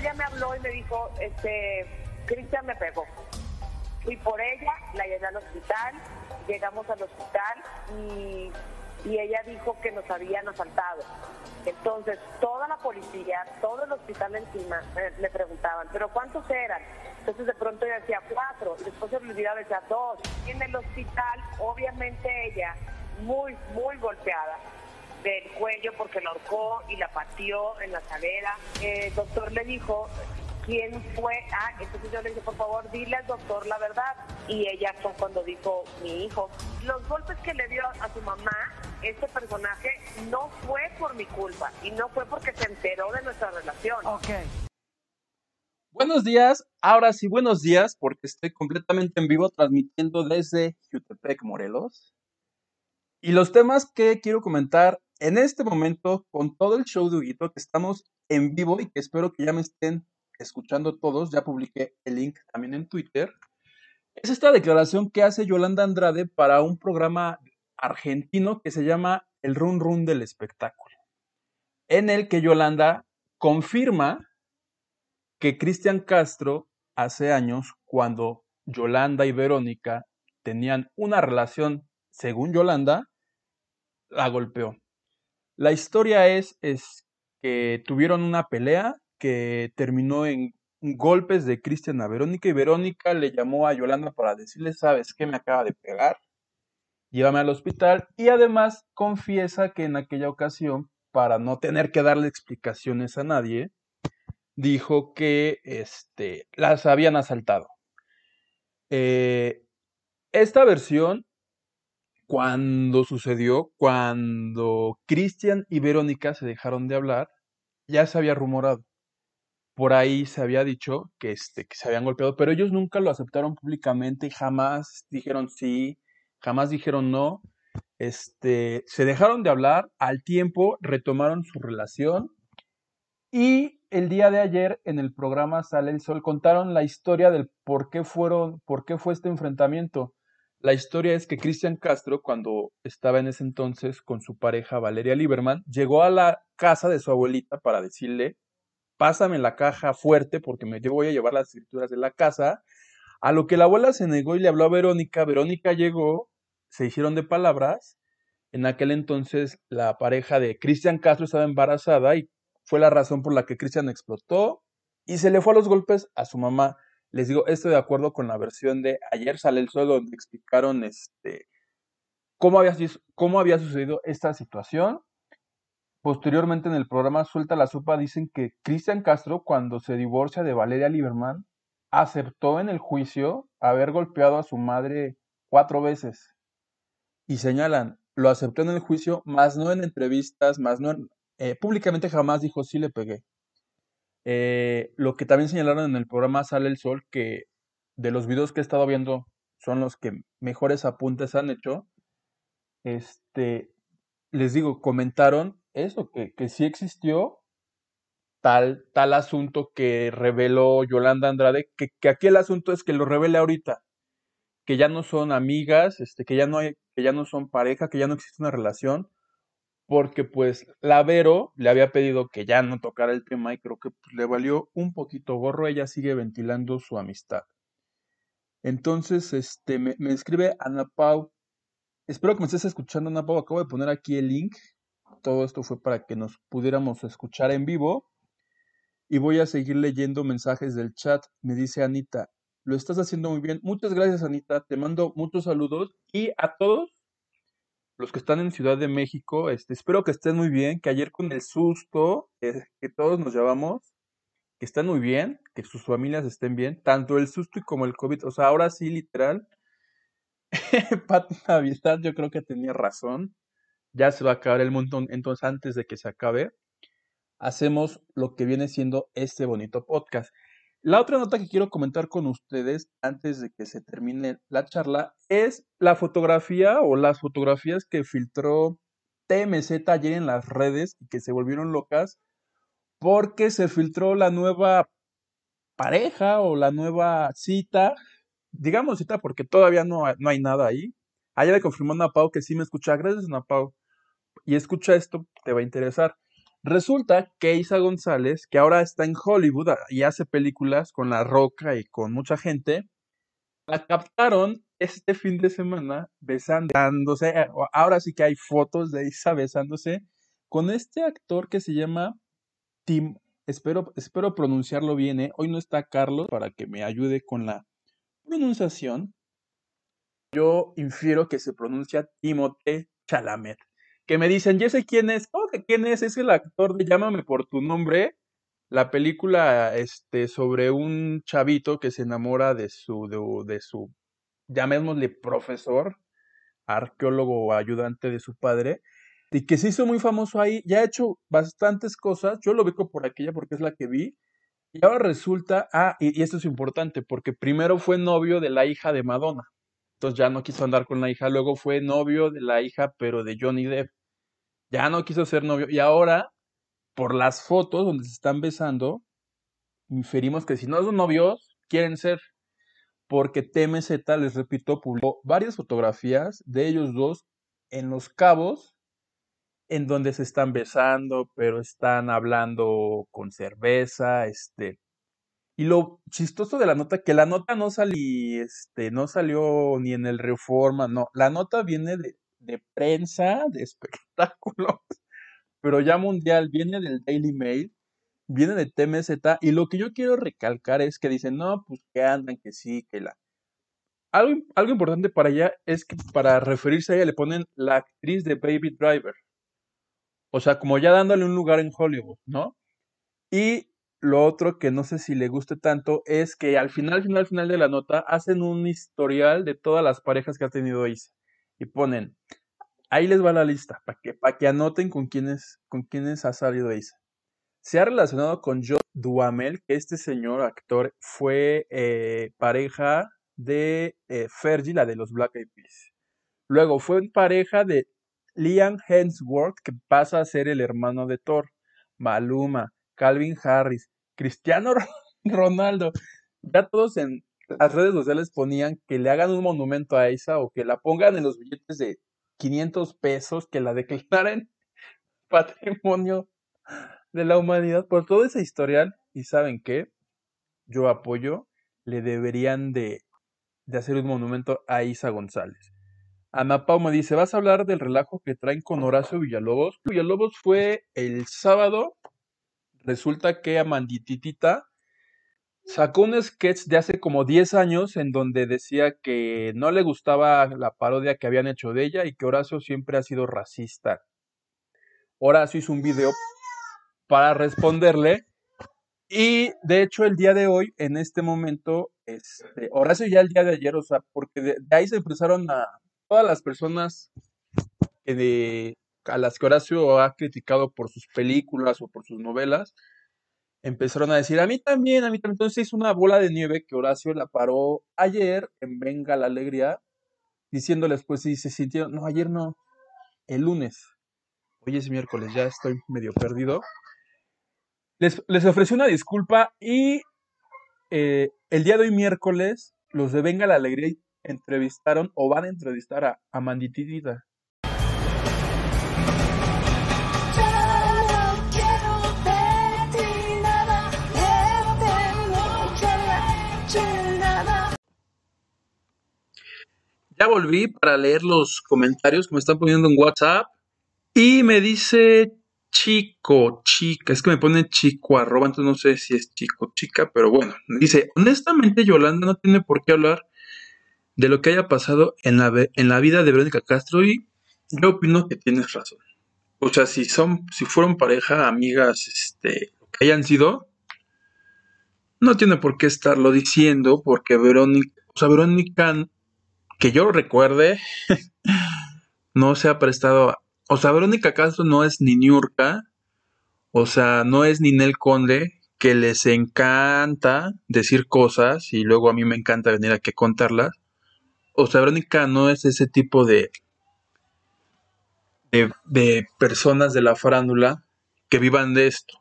ella me habló y me dijo, este, Cristian me pegó. Fui por ella, la llevé al hospital, llegamos al hospital y, y ella dijo que nos habían asaltado. Entonces, toda la policía, todo el hospital encima, eh, le preguntaban, ¿pero cuántos eran? Entonces, de pronto ella decía cuatro, y después se olvidaba, decía dos. Y en el hospital, obviamente ella, muy, muy golpeada del cuello porque la ahorcó y la pateó en la cadera. El doctor le dijo, quién fue. Ah, entonces yo le dije, por favor, dile al doctor la verdad. Y ella fue cuando dijo, mi hijo. Los golpes que le dio a su mamá, este personaje, no fue por mi culpa y no fue porque se enteró de nuestra relación. Ok. Buenos días, ahora sí, buenos días, porque estoy completamente en vivo transmitiendo desde Jutepec, Morelos. Y los temas que quiero comentar en este momento con todo el show de Huguito, que estamos en vivo y que espero que ya me estén escuchando todos, ya publiqué el link también en Twitter, es esta declaración que hace Yolanda Andrade para un programa argentino que se llama El Run Run del Espectáculo, en el que Yolanda confirma que Cristian Castro hace años, cuando Yolanda y Verónica tenían una relación, según Yolanda, la golpeó. La historia es, es que tuvieron una pelea que terminó en golpes de Cristian a Verónica y Verónica le llamó a Yolanda para decirle, sabes qué me acaba de pegar, llévame al hospital y además confiesa que en aquella ocasión, para no tener que darle explicaciones a nadie, dijo que este, las habían asaltado. Eh, esta versión, cuando sucedió, cuando Cristian y Verónica se dejaron de hablar, ya se había rumorado por ahí se había dicho que, este, se habían golpeado, pero ellos nunca lo aceptaron públicamente y jamás dijeron sí, jamás dijeron no. Este, se dejaron de hablar, al tiempo retomaron su relación y el día de ayer en el programa Sale el Sol contaron la historia del por qué fueron, por qué fue este enfrentamiento. La historia es que Cristian Castro, cuando estaba en ese entonces con su pareja Valeria Lieberman, llegó a la casa de su abuelita para decirle pásame la caja fuerte porque me voy a llevar las escrituras de la casa. A lo que la abuela se negó y le habló a Verónica. Verónica llegó, se hicieron de palabras. En aquel entonces la pareja de Cristian Castro estaba embarazada y fue la razón por la que Cristian explotó y se le fue a los golpes a su mamá. Les digo, estoy de acuerdo con la versión de ayer sale el sol donde explicaron este cómo había, cómo había sucedido esta situación Posteriormente en el programa Suelta la Sopa dicen que Cristian Castro, cuando se divorcia de Valeria Lieberman, aceptó en el juicio haber golpeado a su madre cuatro veces. Y señalan, lo aceptó en el juicio, más no en entrevistas, más no en, eh, públicamente jamás dijo sí le pegué. Eh, lo que también señalaron en el programa Sale el Sol, que de los videos que he estado viendo son los que mejores apuntes han hecho. Este, les digo, comentaron eso, que, que sí existió tal, tal asunto que reveló Yolanda Andrade, que, que aquí el asunto es que lo revele ahorita, que ya no son amigas, este, que ya no hay, que ya no son pareja, que ya no existe una relación, porque pues la Vero le había pedido que ya no tocara el tema y creo que pues, le valió un poquito gorro, ella sigue ventilando su amistad. Entonces, este, me, me escribe Ana Pau. Espero que me estés escuchando, Ana Pau. Acabo de poner aquí el link todo esto fue para que nos pudiéramos escuchar en vivo. Y voy a seguir leyendo mensajes del chat. Me dice Anita, lo estás haciendo muy bien. Muchas gracias, Anita. Te mando muchos saludos. Y a todos los que están en Ciudad de México, este, espero que estén muy bien, que ayer con el susto que todos nos llevamos, que estén muy bien, que sus familias estén bien, tanto el susto como el COVID. O sea, ahora sí, literal. Pat Navidad, yo creo que tenía razón ya se va a acabar el montón, entonces antes de que se acabe, hacemos lo que viene siendo este bonito podcast. La otra nota que quiero comentar con ustedes antes de que se termine la charla es la fotografía o las fotografías que filtró TMZ ayer en las redes y que se volvieron locas porque se filtró la nueva pareja o la nueva cita, digamos cita porque todavía no, no hay nada ahí. Ayer le confirmó a Pau que sí me escucha. Gracias, Ana Pau y escucha esto, te va a interesar. Resulta que Isa González, que ahora está en Hollywood ah, y hace películas con La Roca y con mucha gente, la captaron este fin de semana besándose. Eh, ahora sí que hay fotos de Isa besándose con este actor que se llama Tim. Espero, espero pronunciarlo bien, ¿eh? Hoy no está Carlos para que me ayude con la pronunciación. Yo infiero que se pronuncia Timote Chalamet. Que me dicen, ¿y ese quién es? ¿Cómo que quién es? Es el actor de Llámame por tu nombre. La película este, sobre un chavito que se enamora de su, de, de su, llamémosle profesor, arqueólogo o ayudante de su padre, y que se hizo muy famoso ahí. Ya ha hecho bastantes cosas. Yo lo ubico por aquella porque es la que vi. Y ahora resulta, ah, y, esto es importante, porque primero fue novio de la hija de Madonna. Entonces ya no quiso andar con la hija. Luego fue novio de la hija, pero de Johnny Depp. Ya no quiso ser novio. Y ahora, por las fotos donde se están besando, inferimos que si no son novios, quieren ser. Porque TMZ, les repito, publicó varias fotografías de ellos dos en Los Cabos en donde se están besando, pero están hablando con cerveza, este. Y lo chistoso de la nota, que la nota no salió, este, no salió ni en el Reforma, no, la nota viene de, de prensa, de espectáculos, pero ya mundial, viene del Daily Mail, viene de TMZ, y lo que yo quiero recalcar es que dicen, no, pues que andan, que sí, que la... Algo, algo importante para ella es que para referirse a ella le ponen la actriz de Baby Driver. O sea, como ya dándole un lugar en Hollywood, ¿no? Y lo otro que no sé si le guste tanto es que al final, final, final de la nota hacen un historial de todas las parejas que ha tenido Isa. Y ponen, ahí les va la lista, para que, para que anoten con quiénes, con ha salido Isa. Se ha relacionado con Joe Duhamel, que este señor actor fue eh, pareja de eh, Fergie, la de los Black Eyed Peas. Luego fue pareja de Liam Hemsworth, que pasa a ser el hermano de Thor, Maluma, Calvin Harris, Cristiano Ronaldo. Ya todos en las redes sociales ponían que le hagan un monumento a Isa o que la pongan en los billetes de 500 pesos, que la declaren patrimonio de la humanidad por todo ese historial. Y saben qué, yo apoyo, le deberían de, de hacer un monumento a Isa González. Ana Pau me dice, ¿vas a hablar del relajo que traen con Horacio Villalobos? Villalobos fue el sábado, resulta que Amandititita sacó un sketch de hace como 10 años en donde decía que no le gustaba la parodia que habían hecho de ella y que Horacio siempre ha sido racista. Horacio hizo un video para responderle y de hecho el día de hoy, en este momento, este, Horacio ya el día de ayer, o sea, porque de ahí se empezaron a, todas las personas de, a las que Horacio ha criticado por sus películas o por sus novelas, empezaron a decir, a mí también, a mí también. Entonces hizo una bola de nieve que Horacio la paró ayer en Venga la Alegría, diciéndoles, pues, si se sintieron, no, ayer no, el lunes. Hoy es miércoles, ya estoy medio perdido. Les, les ofreció una disculpa y eh, el día de hoy miércoles, los de Venga la Alegría entrevistaron o van a entrevistar a, a. Ya volví para leer los comentarios que me están poniendo en WhatsApp. Y me dice chico, chica, es que me pone chico arroba, entonces no sé si es chico, chica, pero bueno, me dice, honestamente Yolanda no tiene por qué hablar de lo que haya pasado en la, en la vida de Verónica Castro y yo opino que tienes razón. O sea, si son, si fueron pareja, amigas, este, que hayan sido, no tiene por qué estarlo diciendo, porque Verónica, o sea, Verónica, que yo recuerde, no se ha prestado, o sea, Verónica Castro no es ni Niurka, o sea, no es ni Nel Conde, que les encanta decir cosas y luego a mí me encanta venir aquí a contarlas o sea, Verónica no es ese tipo de, de, personas de la farándula que vivan de esto.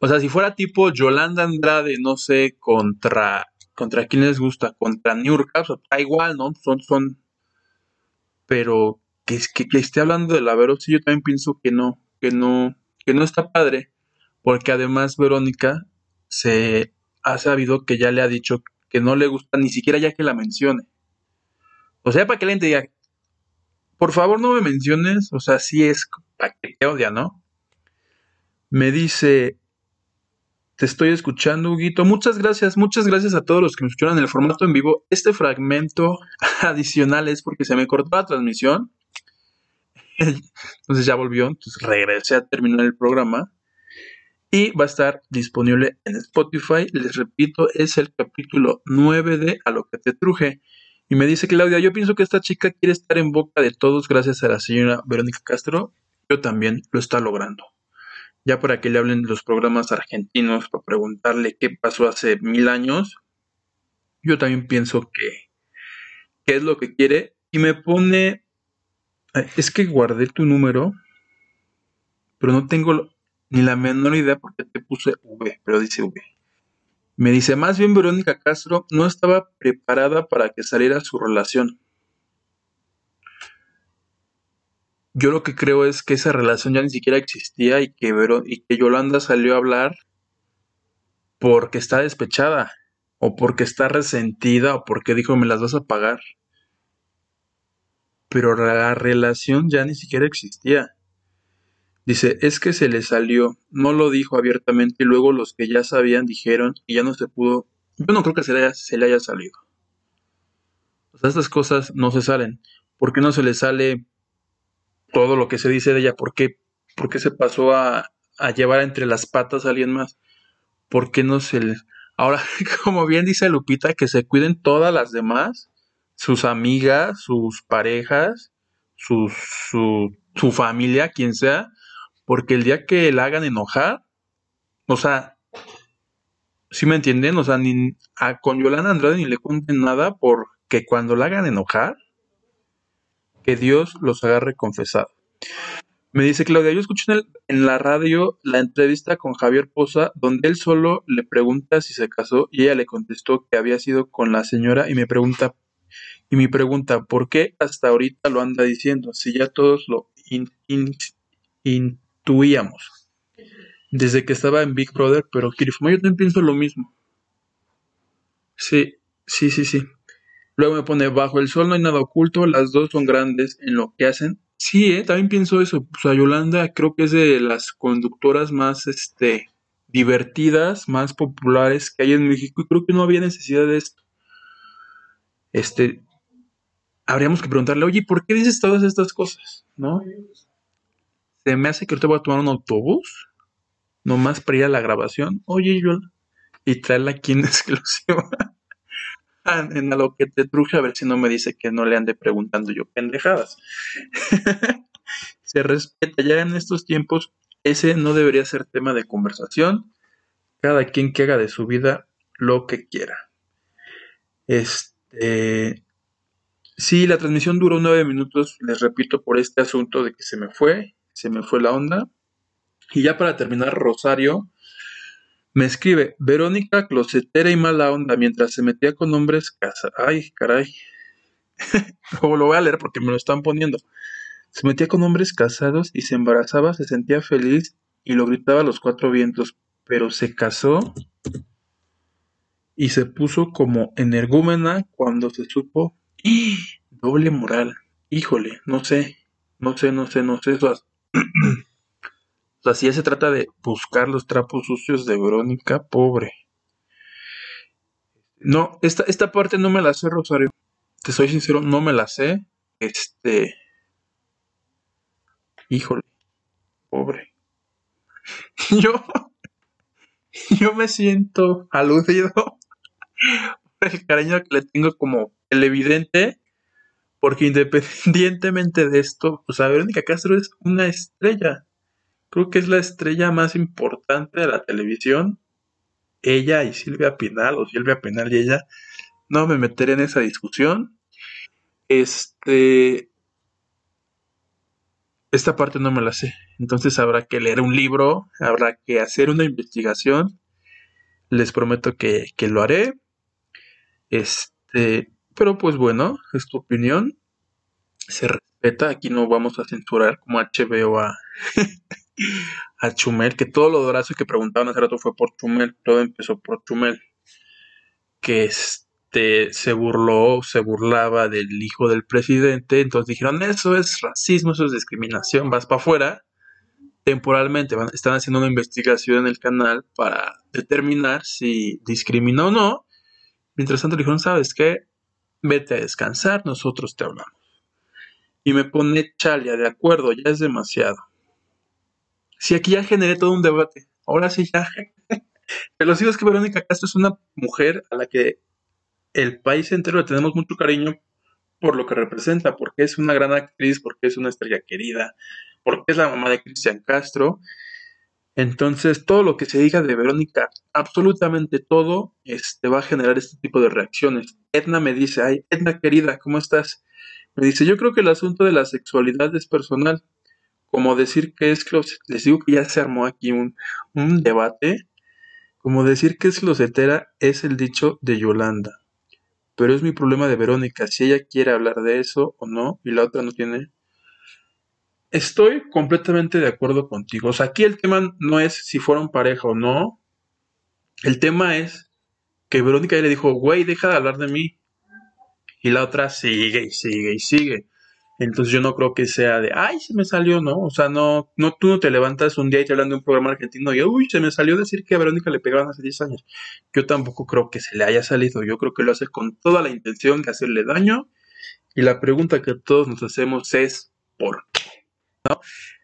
O sea, si fuera tipo Yolanda Andrade, no sé, contra, contra quién les gusta, contra Niurka, o da igual, ¿no? Son, son, pero que, que, que esté hablando de la Vero, sí, yo también pienso que no, que no, que no está padre, porque además Verónica se ha sabido que ya le ha dicho que no le gusta ni siquiera ya que la mencione. O sea, para que la gente diga, por favor no me menciones, o sea, sí es para que te odia, ¿no? Me dice, te estoy escuchando, Huguito. Muchas gracias, muchas gracias a todos los que me escucharon en el formato en vivo. Este fragmento adicional es porque se me cortó la transmisión. Entonces ya volvió, entonces regresé a terminar el programa. Y va a estar disponible en Spotify. Les repito, es el capítulo 9 de A lo que te truje. Y me dice Claudia, yo pienso que esta chica quiere estar en boca de todos gracias a la señora Verónica Castro. Yo también lo está logrando ya para que le hablen de los programas argentinos, para preguntarle qué pasó hace mil años, yo también pienso que, es lo que quiere y me pone, es que guardé tu número, pero no tengo ni la menor idea por qué te puse V, pero dice V. Me dice, más bien Verónica Castro no estaba preparada para que saliera su relación. Yo lo que creo es que esa relación ya ni siquiera existía y que, y que Yolanda salió a hablar porque está despechada o porque está resentida o porque dijo me las vas a pagar. Pero la relación ya ni siquiera existía. Dice, es que se le salió, no lo dijo abiertamente y luego los que ya sabían dijeron y ya no se pudo. Yo no creo que se le haya, se le haya salido. O sea, estas cosas no se salen. ¿Por qué no se le sale todo lo que se dice de ella, ¿por qué, por qué se pasó a, a, llevar entre las patas a alguien más? ¿Por qué no se le... Ahora, como bien dice Lupita, que se cuiden todas las demás, sus amigas, sus parejas, su, su familia, quien sea, porque el día que la hagan enojar, o sea, ¿sí me entienden? O sea, ni a, con Yolanda Andrade ni le cuenten nada porque cuando la hagan enojar, que Dios los agarre confesado. Me dice Claudia, yo escuché en, la radio la entrevista con Javier Poza, donde él solo le pregunta si se casó y ella le contestó que había sido con la señora y me pregunta, y me pregunta, ¿por qué hasta ahorita lo anda diciendo? Si ya todos lo intuíamos. Desde que estaba en Big Brother, pero Kirifuma, yo también pienso lo mismo. Sí, sí, sí, sí. Luego me pone, bajo el sol no hay nada oculto, las dos son grandes en lo que hacen. Sí, ¿eh? también pienso eso. O sea, Yolanda creo que es de las conductoras más este, divertidas, más populares que hay en México y creo que no había necesidad de esto. Este, habríamos que preguntarle, oye, ¿por qué dices todas estas cosas? ¿No? Se me hace que ahorita voy a tomar un autobús, nomás para ir a la grabación. Oye, Yolanda, y traerla aquí en exclusiva en a lo que te truje a ver si no me dice que no le ande preguntando yo pendejadas. Se respeta ya en estos tiempos, ese no debería ser tema de conversación. Cada quien que haga de su vida lo que quiera. Este. Sí, la transmisión duró nueve minutos, les repito, por este asunto de que se me fue, se me fue la onda. Y ya para terminar, Rosario me escribe, Verónica closetera y mala onda mientras se metía con hombres casados. Ay, caray. lo voy a leer porque me lo están poniendo. Se metía con hombres casados y se embarazaba, se sentía feliz y lo gritaba a los cuatro vientos, pero se casó y se puso como energúmena cuando se supo. Doble moral. Híjole, no sé, no sé, no sé, no sé. O sea, si ya se trata de buscar los trapos sucios de Verónica, pobre. No, esta, esta parte no me la sé, Rosario. Te soy sincero, no me la sé. Este. Híjole, pobre. Yo. Yo me siento aludido por el cariño que le tengo como televidente. Porque independientemente de esto, o sea, Verónica Castro es una estrella. Creo que es la estrella más importante de la televisión. Ella y Silvia Pinal, o Silvia Pinal y ella. No me meteré en esa discusión. Este. Esta parte no me la sé. Entonces habrá que leer un libro, habrá que hacer una investigación. Les prometo que, que lo haré. Este. Pero pues bueno, es tu opinión. Se respeta. Aquí no vamos a censurar como HBO a. a Chumel, que todo lo dorazo que preguntaban hace rato fue por Chumel, todo empezó por Chumel, que este se burló, se burlaba del hijo del presidente, entonces dijeron, eso es racismo, eso es discriminación, vas para afuera, temporalmente están haciendo una investigación en el canal para determinar si discrimina o no, mientras tanto dijeron, ¿sabes qué? Vete a descansar, nosotros te hablamos. Y me pone Chalia, de acuerdo, ya es demasiado. Si aquí ya generé todo un debate, ahora sí ya. Pero sí es que Verónica Castro es una mujer a la que el país entero le tenemos mucho cariño por lo que representa, porque es una gran actriz, porque es una estrella querida, porque es la mamá de Cristian Castro. Entonces, todo lo que se diga de Verónica, absolutamente todo, este, va a generar este tipo de reacciones. Edna me dice, ay, Edna querida, ¿cómo estás? Me dice, yo creo que el asunto de la sexualidad es personal. Como decir que es closet. Les digo que ya se armó aquí un, un debate. Como decir que es closetera es el dicho de Yolanda. Pero es mi problema de Verónica, si ella quiere hablar de eso o no, y la otra no tiene. Estoy completamente de acuerdo contigo. O sea, aquí el tema no es si fueron pareja o no. El tema es que Verónica le dijo, güey, deja de hablar de mí y la otra sigue y sigue y sigue. Entonces yo no creo que sea de, ay, se me salió, ¿no? O sea, no, no, tú no te levantas un día y te hablan de un programa argentino y, uy, se me salió decir que a Verónica le pegaban hace 10 años. Yo tampoco creo que se le haya salido. Yo creo que lo hace con toda la intención de hacerle daño. Y la pregunta que todos nos hacemos es, ¿por qué? ¿No?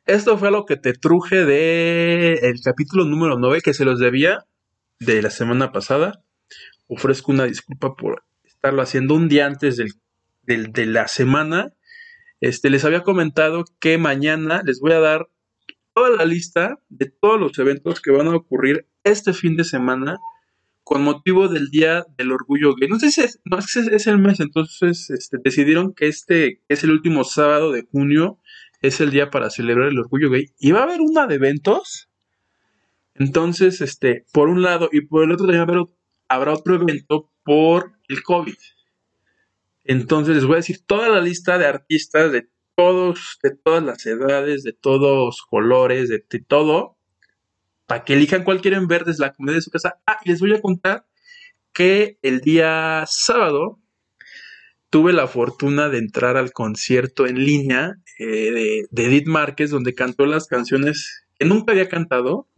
Esto fue lo que te truje de el capítulo número 9 que se los debía de la semana pasada. Ofrezco una disculpa por estarlo haciendo un día antes del, de la semana. Este, les había comentado que mañana les voy a dar toda la lista de todos los eventos que van a ocurrir este fin de semana con motivo del Día del Orgullo Gay. No sé si es, no, es, el mes, entonces este, decidieron que este es el último sábado de junio, es el día para celebrar el Orgullo Gay. Y va a haber una de eventos. Entonces, este, por un lado y por el otro también habrá otro evento por el COVID. Entonces les voy a decir toda la lista de artistas de todos, de todas las edades, de todos colores, de, todo, para que elijan cuál quieren ver desde la comedia de su casa. Ah, y les voy a contar que el día sábado tuve la fortuna de entrar al concierto en línea eh, de, Edith Márquez, donde cantó las canciones que nunca había cantado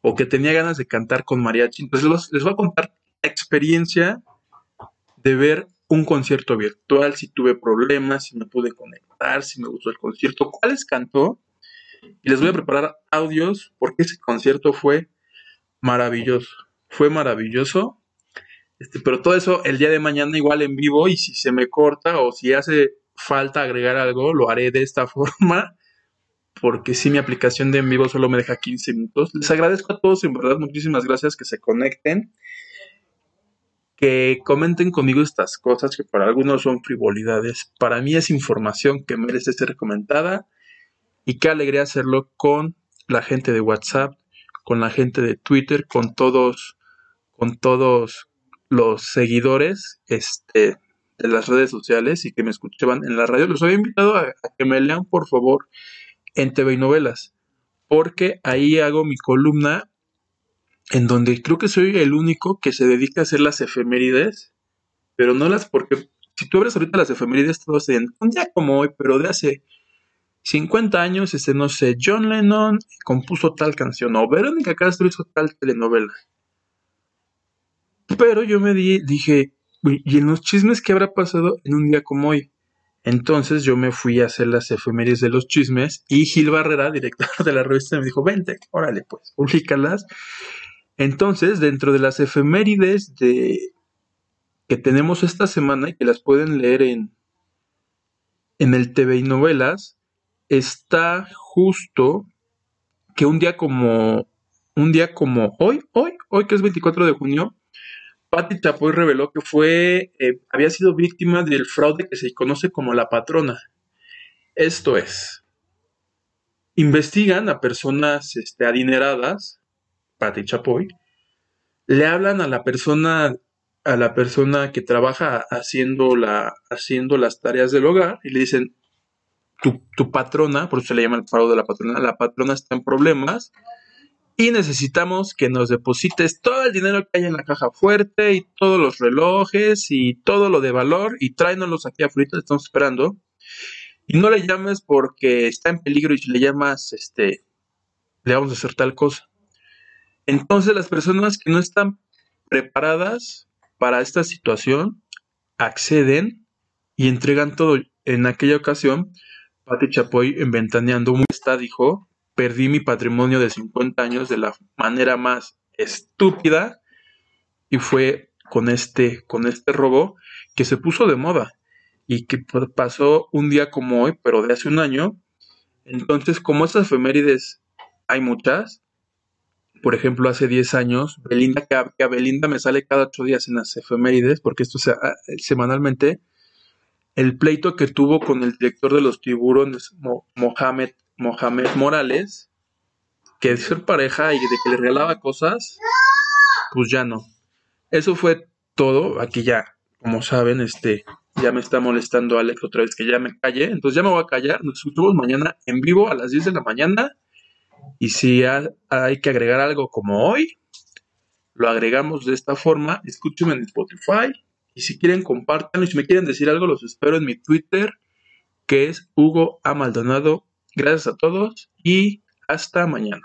o que tenía ganas de cantar con mariachi. Entonces les voy a contar la experiencia de ver un concierto virtual, si tuve problemas, si me pude conectar, si me gustó el concierto, cuáles cantó. Y les voy a preparar audios porque ese concierto fue maravilloso. Fue maravilloso. Este, pero todo eso el día de mañana igual en vivo y si se me corta o si hace falta agregar algo, lo haré de esta forma porque si mi aplicación de en vivo solo me deja 15 minutos. Les agradezco a todos, en verdad, muchísimas gracias que se conecten que comenten conmigo estas cosas que para algunos son frivolidades. Para mí es información que merece ser comentada y qué alegría hacerlo con la gente de WhatsApp, con la gente de Twitter, con todos, con todos los seguidores este, de las redes sociales y que me escuchaban en la radio. Los había invitado a, a que me lean, por favor, en TV y novelas, porque ahí hago mi columna en donde creo que soy el único que se dedica a hacer las efemérides, pero no las porque si tú abres ahorita las efemérides, todos dicen, un día como hoy, pero de hace 50 años, este, no sé, John Lennon compuso tal canción, o Verónica Castro hizo tal telenovela. Pero yo me di, dije, ¿y en los chismes qué habrá pasado en un día como hoy? Entonces yo me fui a hacer las efemérides de los chismes y Gil Barrera, director de la revista, me dijo, vente, órale, pues, públicalas. Entonces, dentro de las efemérides de, que tenemos esta semana y que las pueden leer en, en el TV y novelas, está justo que un día como un día como hoy, hoy, hoy que es 24 de junio, Patti Chapoy reveló que fue eh, había sido víctima del fraude que se conoce como la patrona. Esto es, investigan a personas este, adineradas Pati Chapoy, le hablan a la persona a la persona que trabaja haciendo la haciendo las tareas del hogar y le dicen tu, patrona, por eso le llama el fraude de la patrona, la patrona está en problemas y necesitamos que nos deposites todo el dinero que hay en la caja fuerte y todos los relojes y todo lo de valor y tráenoslos aquí afuera, estamos esperando. Y no le llames porque está en peligro y si le llamas, este, le vamos a hacer tal cosa. Entonces las personas que no están preparadas para esta situación acceden y entregan todo. En aquella ocasión, Pati Chapoy, en Ventaneando está, dijo, perdí mi patrimonio de 50 años de la manera más estúpida y fue con este, con este robo que se puso de moda y que pasó un día como hoy, pero de hace un año. Entonces, como esas efemérides hay muchas, por ejemplo, hace 10 años, Belinda, que a, Belinda me sale cada ocho días en las efemérides, porque esto se, semanalmente, el pleito que tuvo con el director de los tiburones, Mohamed, Mohamed Morales, que de ser pareja y de que le regalaba cosas, pues ya no. Eso fue todo. Aquí ya, como saben, este, ya me está molestando Alex otra vez que ya me calle. Entonces ya me voy a callar. Nos escuchamos mañana en vivo a las 10 de la mañana. Y si hay que agregar algo como hoy, lo agregamos de esta forma. Escúchenme en Spotify y si quieren, compártanlo. Y si me quieren decir algo, los espero en mi Twitter, que es Hugo A. Maldonado. Gracias a todos y hasta mañana.